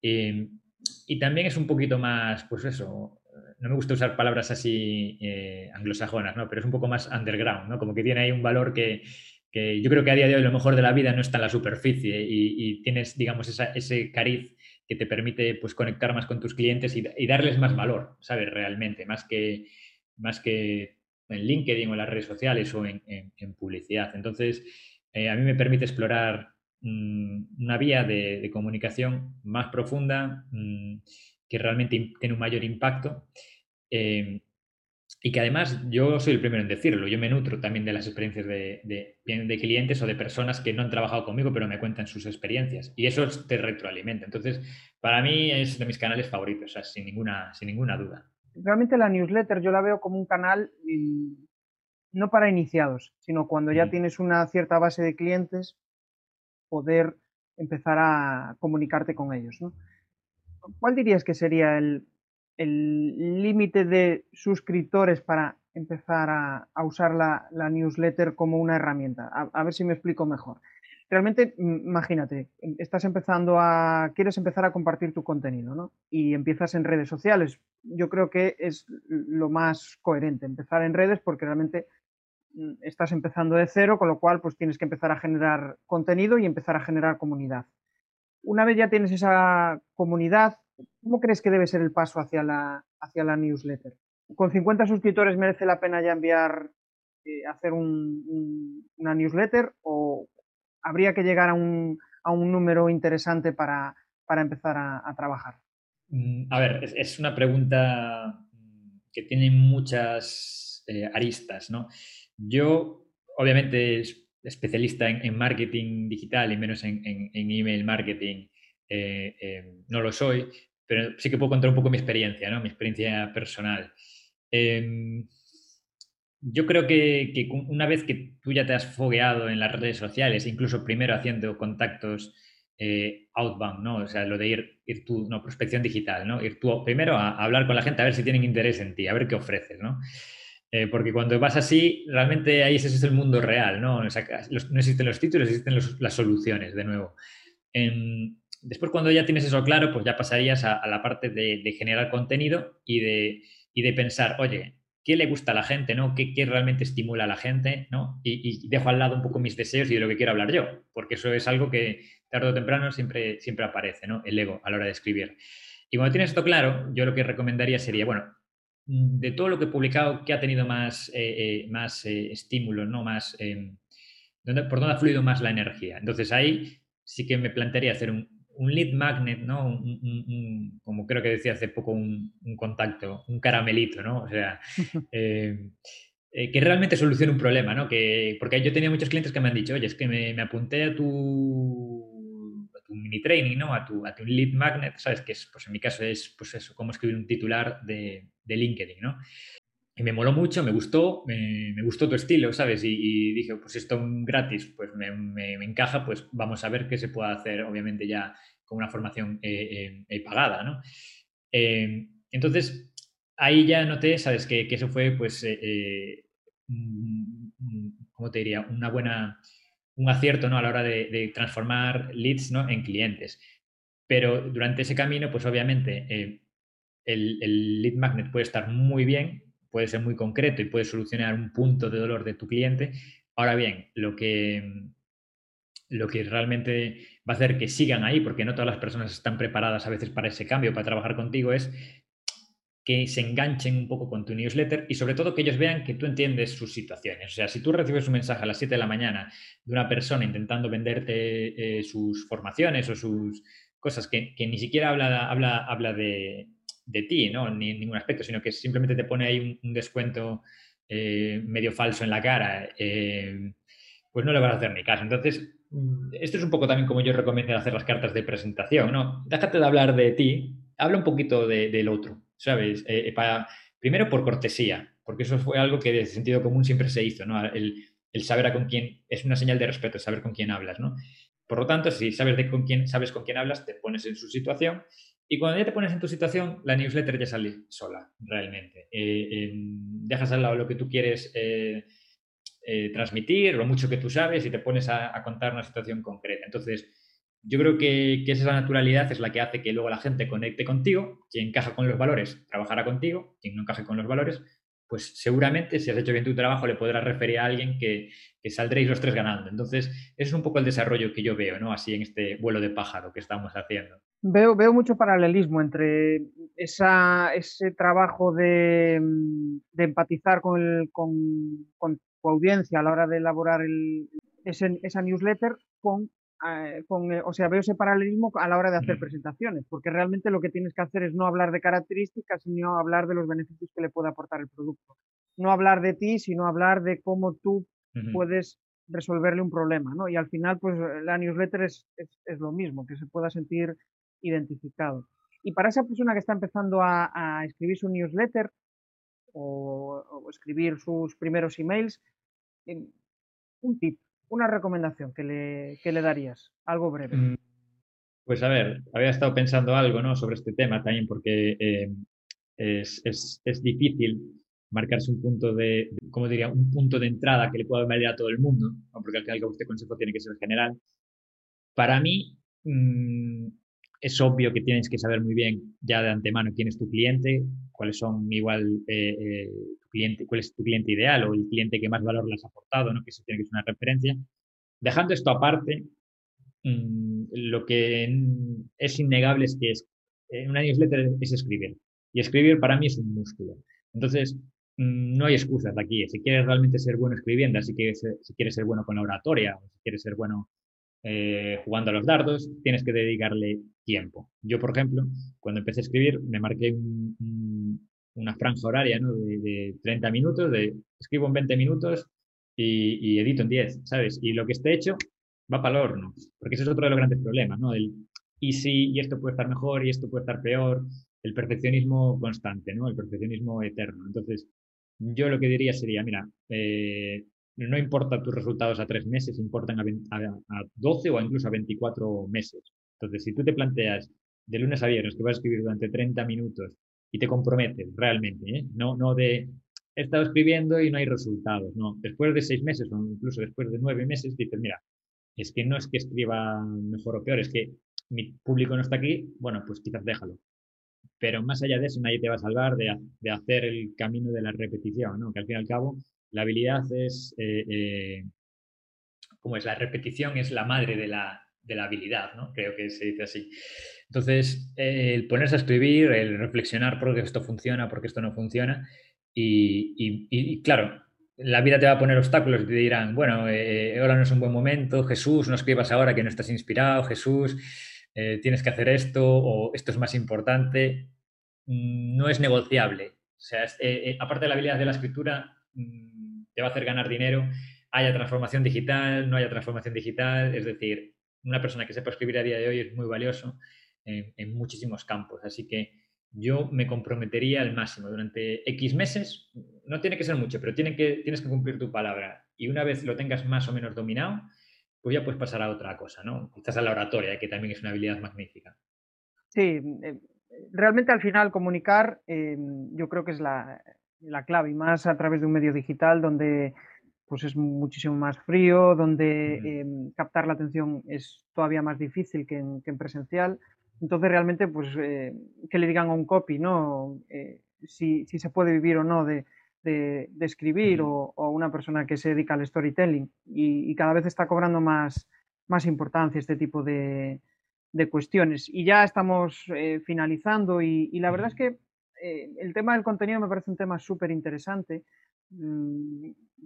Y también es un poquito más, pues eso, no me gusta usar palabras así eh, anglosajonas, ¿no? Pero es un poco más underground, ¿no? Como que tiene ahí un valor que, que, yo creo que a día de hoy lo mejor de la vida no está en la superficie y, tienes, digamos, ese cariz que te permite pues, conectar más con tus clientes y, darles más valor, ¿sabes? Realmente, más que, más que en LinkedIn o en las redes sociales o en, en, publicidad. Entonces, eh, a mí me permite explorar Mm, una vía de, comunicación más profunda mm, que realmente tiene un mayor impacto em, y que además yo soy el primero en decirlo, yo me nutro también de las experiencias de, de, clientes o de personas que no han trabajado conmigo pero me cuentan sus experiencias y eso te retroalimenta. Entonces, para mí es de mis canales favoritos, sin, ninguna, sin ninguna duda. Realmente la newsletter yo la veo como un canal no para iniciados, sino cuando ya tienes una cierta base de clientes poder empezar a comunicarte con ellos. ¿Cuál dirías que sería el límite de suscriptores para empezar a, usar la, newsletter como una herramienta? A, ver si me explico mejor. Realmente, imagínate, estás empezando a, quieres empezar a compartir tu contenido, ¿no? Y empiezas en redes sociales. Yo creo que es lo más coherente, empezar en redes porque realmente Mm, estás empezando de cero, con lo cual pues tienes que empezar a generar contenido y empezar a generar comunidad. Una vez ya tienes esa comunidad, ¿cómo crees que debe ser el paso hacia la, hacia la newsletter? ¿Con 50 suscriptores merece la pena ya enviar, eh, hacer una newsletter o habría que llegar a un, número interesante para, empezar a, trabajar? Mm, a ver, es, una pregunta que tiene muchas eh, aristas, ¿no? Yo, obviamente, especialista en, marketing digital y menos en, email marketing, eh, no lo soy, pero sí que puedo contar un poco mi experiencia, ¿no? mi experiencia personal. Em, yo creo que, una vez que tú ya te has fogueado en las redes sociales, incluso primero haciendo contactos eh, outbound, ¿no? O sea, lo de ir, ir tú, no, prospección digital, ¿no? Ir tú primero a, hablar con la gente a ver si tienen interés en ti, a ver qué ofreces, ¿no? Eh, porque cuando vas así, realmente ahí ese es el mundo real, ¿no? no existen los títulos, existen las soluciones, de nuevo. Em, después, cuando ya tienes eso claro, pues ya pasarías a, la parte de, generar contenido y de, de, pensar, oye, ¿qué le gusta a la gente, ¿no? ¿Qué, realmente estimula a la gente, ¿no? Y, dejo al lado un poco mis deseos y de lo que quiero hablar yo, porque eso es algo que tarde o temprano siempre, siempre aparece, ¿no? El ego a la hora de escribir. Y cuando tienes esto claro, yo lo que recomendaría sería, bueno, de todo lo que he publicado, ¿qué ha tenido más, eh, eh, más eh, estímulo, ¿no? más, em, por dónde ha fluido más la energía. Entonces ahí sí que me plantearía hacer un, lead magnet, ¿no? como creo que decía hace poco un, contacto, un caramelito, ¿no? O sea, eh, eh, que realmente solucione un problema, ¿no? Que, porque yo tenía muchos clientes que me han dicho, oye, es que me, apunté a tu, tu, mini training, ¿no? A tu, a tu lead magnet, ¿sabes? Que es, pues en mi caso es, pues eso, cómo escribir un titular de, de LinkedIn, ¿no? Y me moló mucho, me gustó, me, gustó tu estilo, ¿sabes? Y, dije, pues esto gratis, pues me, encaja, pues vamos a ver qué se puede hacer, obviamente ya con una formación eh, eh, pagada, ¿no? Eh, entonces, ahí ya noté, ¿sabes? Que, eso fue, pues, ¿cómo te diría? Una buena, un acierto, ¿no? A la hora de, transformar leads, ¿no? En clientes. Pero durante ese camino, pues obviamente, el, el lead magnet puede estar muy bien, puede ser muy concreto y puede solucionar un punto de dolor de tu cliente. Ahora bien, lo que, lo que realmente va a hacer que sigan ahí, porque no todas las personas están preparadas a veces para ese cambio, para trabajar contigo, es que se enganchen un poco con tu newsletter y sobre todo que ellos vean que tú entiendes sus situaciones. O sea, si tú recibes un mensaje a las 7 de la mañana de una persona intentando venderte eh, sus formaciones o sus cosas que, que ni siquiera habla, habla, habla de, de ti, ¿no? Ni en ningún aspecto, sino que simplemente te pone ahí un, descuento eh, medio falso en la cara, eh, pues no le vas a hacer ni caso. Entonces, mm, esto es un poco también como yo recomiendo hacer las cartas de presentación, ¿no? Déjate de hablar de ti, habla un poquito del otro, ¿sabes? Eh, para, primero por cortesía, porque eso fue algo que de sentido común siempre se hizo, ¿no? El, el saber a con quién, es una señal de respeto, saber con quién hablas, ¿no? Por lo tanto, si sabes, de con quién, sabes con quién hablas, te pones en su situación y cuando ya te pones en tu situación, la newsletter ya sale sola, realmente. Eh, dejas al lado lo que tú quieres eh, eh, transmitir, lo mucho que tú sabes, y te pones a, contar una situación concreta. Entonces, yo creo que, que, esa naturalidad es la que hace que luego la gente conecte contigo, quien encaja con los valores trabajará contigo, quien no encaje con los valores pues seguramente si has hecho bien tu trabajo le podrás referir a alguien que, saldréis los tres ganando. Entonces, es un poco el desarrollo que yo veo, ¿no? Así en este vuelo de pájaro que estamos haciendo. Veo, veo mucho paralelismo entre esa, ese trabajo de, empatizar con, con, tu audiencia a la hora de elaborar el, esa newsletter con eh, con, eh, o sea, veo ese paralelismo a la hora de hacer presentaciones, porque realmente lo que tienes que hacer es no hablar de características, sino hablar de los beneficios que le puede aportar el producto. No hablar de ti, sino hablar de cómo tú puedes resolverle un problema, ¿no? Y al final, pues la newsletter es, es, lo mismo, que se pueda sentir identificado. Y para esa persona que está empezando a, escribir su newsletter o, o, escribir sus primeros emails, un tip, una recomendación que le, le darías, algo breve. Mm, pues a ver, había estado pensando algo ¿no? sobre este tema también porque eh, es, difícil marcarse un punto de, ¿cómo diría? Un punto de entrada que le pueda valer a todo el mundo, porque al final este consejo tiene que ser general. Para mí, mm, es obvio que tienes que saber muy bien ya de antemano quién es tu cliente, cuáles son igual eh, eh, cliente, cuál es tu cliente ideal o el cliente que más valor le has aportado, ¿no? que eso tiene que ser una referencia. Dejando esto aparte, mm, lo que es innegable es que es, una newsletter es escribir. Y escribir para mí es un músculo. Entonces, mm, no hay excusas aquí. Si quieres realmente ser bueno escribiendo, si quieres, si quieres ser bueno con la oratoria, o si quieres ser bueno eh, jugando a los dardos, tienes que dedicarle tiempo. Yo, por ejemplo, cuando empecé a escribir, me marqué un, una franja horaria ¿no? de, 30 minutos, de escribo en 20 minutos y, edito en 10, ¿sabes? Y lo que esté hecho va para el horno, porque ese es otro de los grandes problemas, ¿no? El, y si, y esto puede estar mejor, y esto puede estar peor, el perfeccionismo constante, ¿no? El perfeccionismo eterno. Entonces, yo lo que diría sería, mira, eh, no importa tus resultados a tres meses, importan a, a, 12 o incluso a 24 meses. Entonces, si tú te planteas de lunes a viernes que vas a escribir durante 30 minutos y te comprometes realmente, ¿eh? no, no de he estado escribiendo y no hay resultados, no. Después de seis meses o incluso después de nueve meses dices, mira, es que no es que escriba mejor o peor, es que mi público no está aquí, bueno, pues quizás déjalo. Pero más allá de eso, nadie te va a salvar de, de hacer el camino de la repetición, ¿no? Que al fin y al cabo, la habilidad es, eh, eh, ¿cómo es? La repetición es la madre de la, de la habilidad, ¿no? Creo que se dice así. Entonces, el ponerse a escribir, el reflexionar por qué esto funciona, por qué esto no funciona. Y, claro, la vida te va a poner obstáculos y te dirán, bueno, eh, ahora no es un buen momento, Jesús, no escribas ahora que no estás inspirado, Jesús, eh, tienes que hacer esto o esto es más importante. Mm, no es negociable. O sea, eh, aparte de la habilidad de la escritura, mm, te va a hacer ganar dinero, haya transformación digital, no haya transformación digital, es decir, una persona que sepa escribir a día de hoy es muy valioso en muchísimos campos. Así que yo me comprometería al máximo durante X meses, no tiene que ser mucho, pero tienes que cumplir tu palabra. Y una vez lo tengas más o menos dominado, pues ya puedes pasar a otra cosa, ¿no? Quizás a la oratoria, que también es una habilidad magnífica. Sí, eh, realmente al final comunicar eh, yo creo que es la, clave, y más a través de un medio digital donde pues es muchísimo más frío, donde eh, captar la atención es todavía más difícil que en presencial. Entonces, realmente, pues, eh, que le digan a un copy, ¿no? Eh, si, se puede vivir o no de, escribir o, una persona que se dedica al storytelling. Y, cada vez está cobrando más, más importancia este tipo de, cuestiones. Y ya estamos eh, finalizando y, la verdad es que el tema del contenido me parece un tema súper interesante.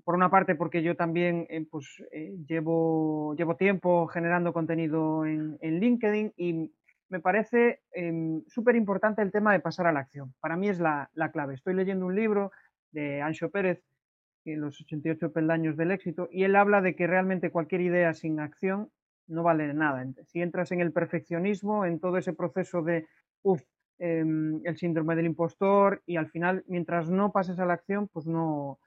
Por una parte, porque yo también pues, llevo, llevo tiempo generando contenido en, LinkedIn y me parece em, súper importante el tema de pasar a la acción. Para mí es la, clave. Estoy leyendo un libro de Ancho Pérez, los 88 peldaños del éxito, y él habla de que realmente cualquier idea sin acción no vale nada. Si entras en el perfeccionismo, en todo ese proceso de, uff, em, el síndrome del impostor, y al final, mientras no pases a la acción, pues no,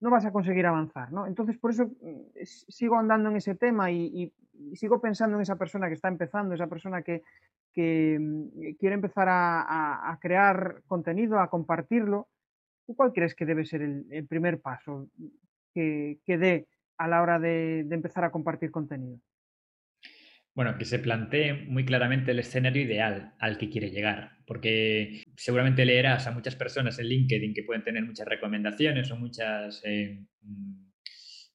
no vas a conseguir avanzar, ¿no? Entonces, por eso mm, sigo andando en ese tema y, sigo pensando en esa persona que está empezando, esa persona que, mm, quiere empezar a, crear contenido, a compartirlo. cuál crees que debe ser el, primer paso que, dé a la hora de empezar a compartir contenido? Bueno, que se plantee muy claramente el escenario ideal al que quiere llegar, porque seguramente leerás a muchas personas en LinkedIn que pueden tener muchas recomendaciones o muchos eh, mm,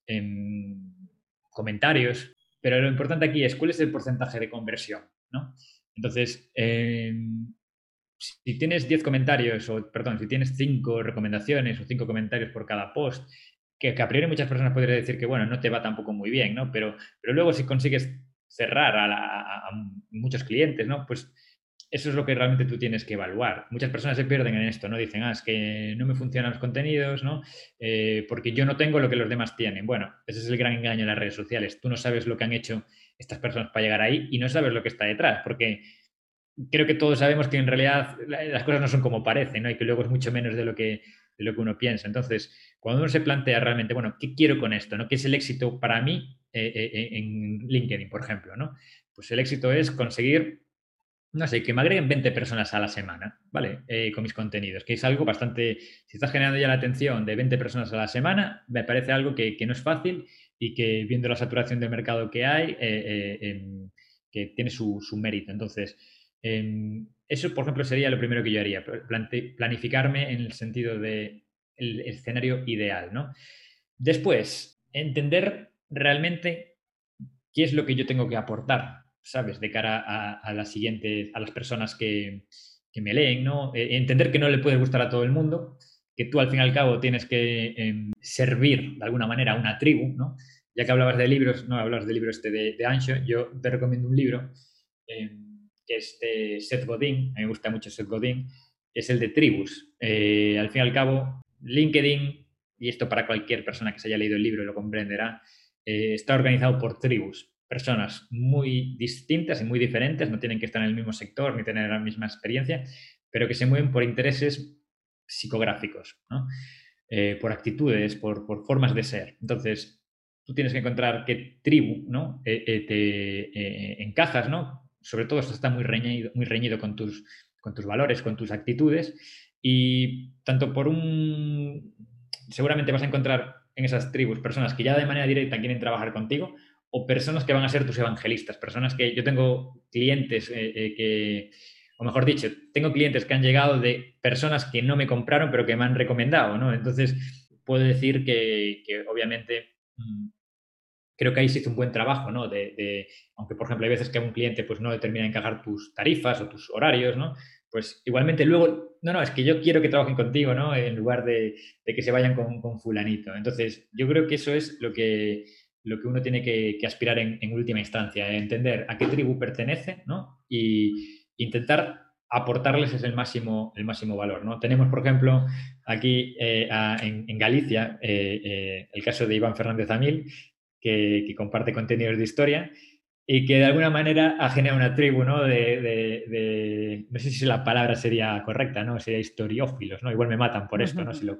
em, comentarios, pero lo importante aquí es cuál es el porcentaje de conversión, ¿no? Entonces, em, si tienes 10 comentarios, o perdón, si tienes 5 recomendaciones o 5 comentarios por cada post, que, a priori muchas personas podrían decir que, bueno, no te va tampoco muy bien, ¿no? Pero, pero luego si consigues cerrar a, muchos clientes, ¿no? Pues eso es lo que realmente tú tienes que evaluar. Muchas personas se pierden en esto, ¿no? Dicen, ah, es que no me funcionan los contenidos, ¿no? Eh, porque yo no tengo lo que los demás tienen. Bueno, ese es el gran engaño de las redes sociales. Tú no sabes lo que han hecho estas personas para llegar ahí y no sabes lo que está detrás, porque creo que todos sabemos que en realidad las cosas no son como parecen, ¿no? Y que luego es mucho menos de lo que, lo que uno piensa. Entonces, cuando uno se plantea realmente, bueno, ¿qué quiero con esto? ¿no? ¿Qué es el éxito para mí? Eh, eh, eh, en LinkedIn, por ejemplo, ¿no? Pues el éxito es conseguir, no sé, que me agreguen 20 personas a la semana, ¿vale? con mis contenidos, que es algo bastante, si estás generando ya la atención de 20 personas a la semana, me parece algo que, no es fácil y que viendo la saturación del mercado que hay, que tiene su, mérito. Entonces, em, eso, por ejemplo, sería lo primero que yo haría, planificarme en el sentido de el escenario ideal, ¿no? Después, entender realmente qué es lo que yo tengo que aportar, ¿sabes? De cara a, las siguientes, a las personas que, me leen, ¿no? Eh, entender que no le puede gustar a todo el mundo, que tú al fin y al cabo tienes que em, servir de alguna manera a una tribu, ¿no? Ya que hablabas de libros, no hablas del libro este de, Ancho, yo te recomiendo un libro em, que es de Seth Godin, a mí me gusta mucho Seth Godin, es el de tribus. Eh, al fin y al cabo, LinkedIn, y esto para cualquier persona que se haya leído el libro lo comprenderá, eh, está organizado por tribus, personas muy distintas y muy diferentes, no tienen que estar en el mismo sector ni tener la misma experiencia, pero que se mueven por intereses psicográficos, eh, por actitudes, por, formas de ser. Entonces, tú tienes que encontrar qué tribu ¿no? Te encajas, ¿no? Sobre todo esto está muy reñido, muy reñido con, tus, con tus valores, con tus actitudes, y tanto por un... Seguramente vas a encontrar en esas tribus personas que ya de manera directa quieren trabajar contigo o personas que van a ser tus evangelistas, personas que yo tengo clientes eh, eh, que, o mejor dicho, tengo clientes que han llegado de personas que no me compraron pero que me han recomendado, ¿no? Entonces, puedo decir que, obviamente mm, creo que ahí se hizo un buen trabajo, ¿no? De, aunque, por ejemplo, hay veces que a un cliente pues, no determina encajar tus tarifas o tus horarios, ¿no? pues igualmente luego, no, no, es que yo quiero que trabajen contigo, ¿no? En lugar de, que se vayan con, fulanito. Entonces, yo creo que eso es lo que, lo que uno tiene que, aspirar en, última instancia, entender a qué tribu pertenece, ¿no? Y intentar aportarles es el máximo, el máximo valor, ¿no? Tenemos, por ejemplo, aquí eh, en, Galicia eh, eh, el caso de Iván Fernández Amil, que, que comparte contenidos de historia y que de alguna manera ha generado una tribu, ¿no? De, no sé si la palabra sería correcta, ¿no? Sería historiófilos, ¿no? Igual me matan por esto, ¿no? Si lo,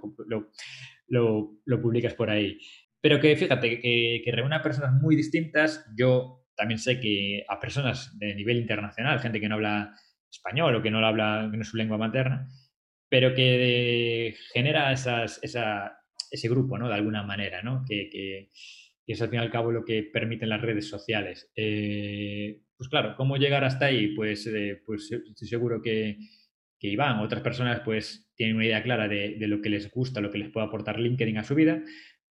lo, publicas por ahí. Pero que fíjate, que, que reúne a personas muy distintas. Yo también sé que a personas de nivel internacional, gente que no habla español o que no lo habla, que no es su lengua materna, pero que genera esas, esa, ese grupo, ¿no? De alguna manera, ¿no? que y es al fin y al cabo lo que permiten las redes sociales. Eh, pues claro, ¿cómo llegar hasta ahí? Pues, eh, pues estoy seguro que, que Iván, otras personas, pues tienen una idea clara de, lo que les gusta, lo que les puede aportar LinkedIn a su vida.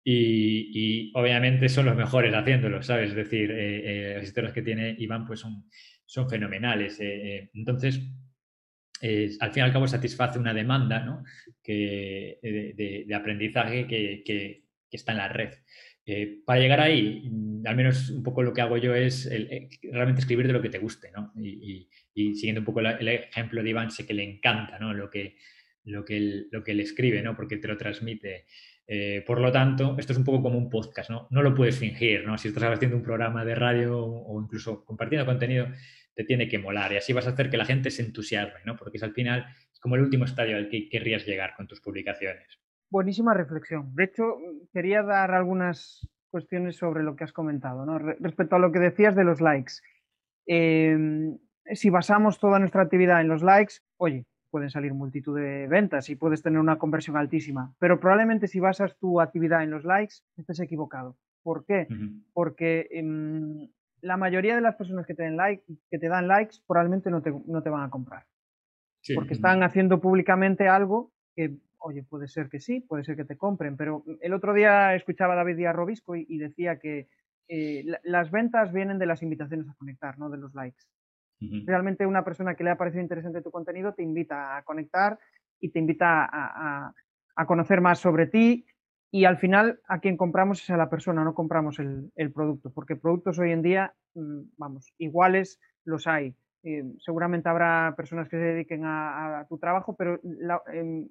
Y, obviamente son los mejores haciéndolo, ¿sabes? Es decir, eh, las historias que tiene Iván pues son, son fenomenales. entonces, al fin y al cabo satisface una demanda ¿no? que, de, aprendizaje que, que, está en la red. Eh, para llegar ahí, mm, al menos un poco lo que hago yo es eh, realmente escribir de lo que te guste, ¿no? Y, siguiendo un poco el ejemplo de Iván, sé que le encanta, ¿no? Lo que, lo que, él, lo que él escribe, ¿no? Porque te lo transmite. Eh, por lo tanto, esto es un poco como un podcast, ¿no? No lo puedes fingir, ¿no? Si estás haciendo un programa de radio o incluso compartiendo contenido, te tiene que molar y así vas a hacer que la gente se entusiasme, ¿no? Porque es al final es como el último estadio al que querrías llegar con tus publicaciones. Buenísima reflexión. De hecho, quería dar algunas cuestiones sobre lo que has comentado, ¿no? respecto a lo que decías de los likes. Em, si basamos toda nuestra actividad en los likes, oye, pueden salir multitud de ventas y puedes tener una conversión altísima, pero probablemente si basas tu actividad en los likes, estés equivocado. ¿Por qué? Porque em, la mayoría de las personas que te, den like, que te dan likes probablemente no te, no te van a comprar. Porque están haciendo públicamente algo que oye, puede ser que sí, puede ser que te compren, pero el otro día escuchaba a David Díaz Robisco y, decía que eh, las ventas vienen de las invitaciones a conectar, no de los likes. Realmente una persona que le ha parecido interesante tu contenido te invita a conectar y te invita a, conocer más sobre ti y al final a quien compramos es a la persona, no compramos el, producto, porque productos hoy en día, mm, vamos, iguales los hay. Eh, seguramente habrá personas que se dediquen a, tu trabajo, pero la, em,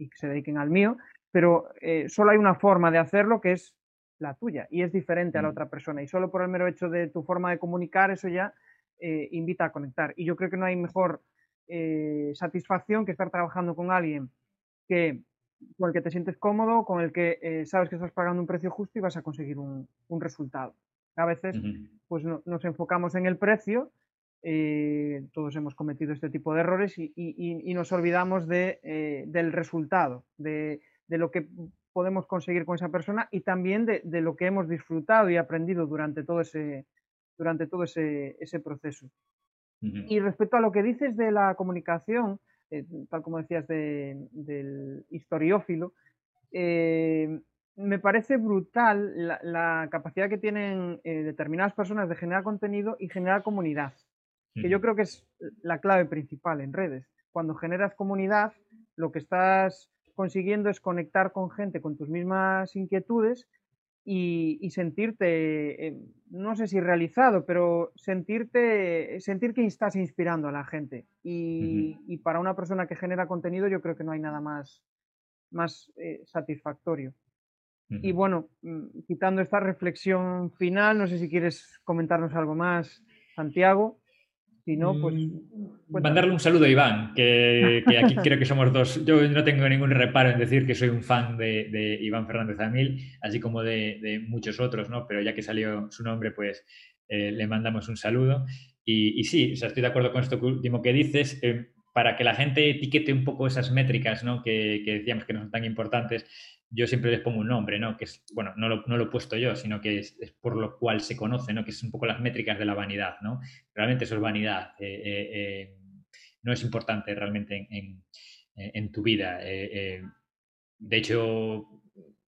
y que se dediquen al mío, pero eh, solo hay una forma de hacerlo que es la tuya y es diferente a la mm. otra persona. Y solo por el mero hecho de tu forma de comunicar, eso ya eh, invita a conectar. Y yo creo que no hay mejor eh, satisfacción que estar trabajando con alguien que, con el que te sientes cómodo, con el que sabes que estás pagando un precio justo y vas a conseguir un, resultado. A veces pues nos enfocamos en el precio eh, todos hemos cometido este tipo de errores y, nos olvidamos de, eh, del resultado, de, lo que podemos conseguir con esa persona y también de, lo que hemos disfrutado y aprendido durante todo ese, durante todo ese, proceso. Y respecto a lo que dices de la comunicación, eh, tal como decías del historiófilo, me parece brutal la capacidad que tienen determinadas personas de generar contenido y generar comunidad que yo creo que es la clave principal en redes. Cuando generas comunidad, lo que estás consiguiendo es conectar con gente con tus mismas inquietudes y, sentirte, eh, no sé si realizado, pero sentirte, sentir que estás inspirando a la gente. Y, para una persona que genera contenido, yo creo que no hay nada más, más eh, satisfactorio. Y bueno, mm, quitando esta reflexión final, no sé si quieres comentarnos algo más, Santiago. Si no, pues. Mm, mandarle un saludo a Iván, que, aquí creo que somos dos. Yo no tengo ningún reparo en decir que soy un fan de, Iván Fernández Amil, así como de, muchos otros, ¿no? Pero ya que salió su nombre, pues eh, le mandamos un saludo. Y, sí, estoy de acuerdo con esto último que dices. Eh, para que la gente etiquete un poco esas métricas ¿no? que, decíamos que no son tan importantes, yo siempre les pongo un nombre, ¿no? Que es, bueno, no lo, no he puesto yo, sino que es, por lo cual se conoce, ¿no? Que es un poco las métricas de la vanidad, ¿no? Realmente eso es vanidad. Eh, eh, eh, no es importante realmente en, tu vida. de hecho,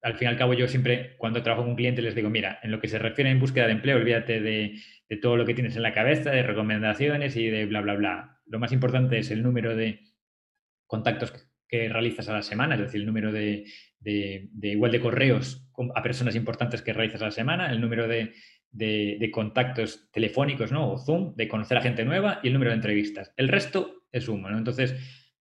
al fin y al cabo, yo siempre, cuando trabajo con un cliente, les digo, mira, en lo que se refiere en búsqueda de empleo, olvídate de todo lo que tienes en la cabeza, de recomendaciones y de bla, bla, bla lo más importante es el número de contactos que realizas a la semana, es decir, el número de, igual de correos a personas importantes que realizas a la semana, el número de, contactos telefónicos ¿no? o Zoom, de conocer a gente nueva y el número de entrevistas. El resto es humo. Entonces,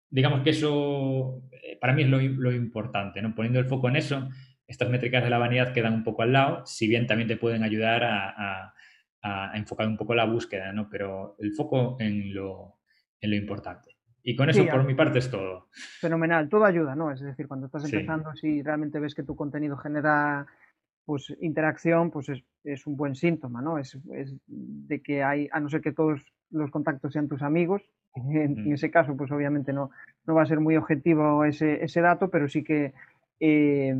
digamos que eso eh, para mí es lo, importante. ¿no? Poniendo el foco en eso, estas métricas de la vanidad quedan un poco al lado, si bien también te pueden ayudar a, enfocar un poco la búsqueda, ¿no? pero el foco en lo importante. Y con eso, por mi parte, es todo. Fenomenal, todo ayuda, ¿no? Es decir, cuando estás empezando, si realmente ves que tu contenido genera pues interacción, pues es, un buen síntoma, ¿no? Es, de que hay, a no ser que todos los contactos sean tus amigos, en, ese caso, pues obviamente no, no va a ser muy objetivo ese, ese dato, pero sí que eh,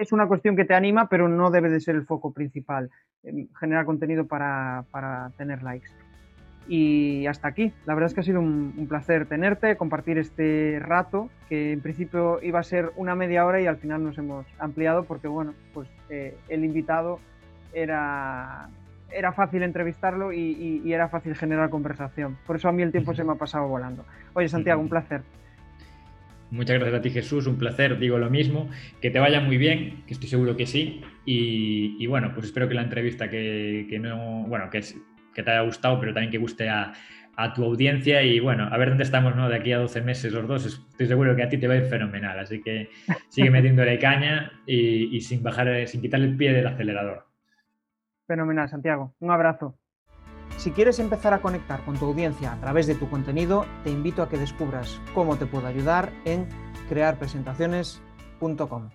es una cuestión que te anima, pero no debe de ser el foco principal, eh, generar contenido para, para tener likes. Y hasta aquí. La verdad es que ha sido un, placer tenerte, compartir este rato, que en principio iba a ser una media hora y al final nos hemos ampliado porque, bueno, pues eh, el invitado era, era fácil entrevistarlo y, era fácil generar conversación. Por eso a mí el tiempo se me ha pasado volando. Oye, Santiago, un placer. Muchas gracias a ti, Jesús. Un placer, digo lo mismo. Que te vaya muy bien, que estoy seguro que sí. Y, bueno, pues espero que la entrevista que, que no, bueno, que es que te haya gustado, pero también que guste a, tu audiencia y bueno, a ver dónde estamos ¿no? de aquí a 12 meses los dos. Estoy seguro que a ti te va a ir fenomenal, así que sigue metiéndole caña y, sin bajar, sin quitar el pie del acelerador. Fenomenal, Santiago. Un abrazo. Si quieres empezar a conectar con tu audiencia a través de tu contenido, te invito a que descubras cómo te puedo ayudar en crearpresentaciones.com.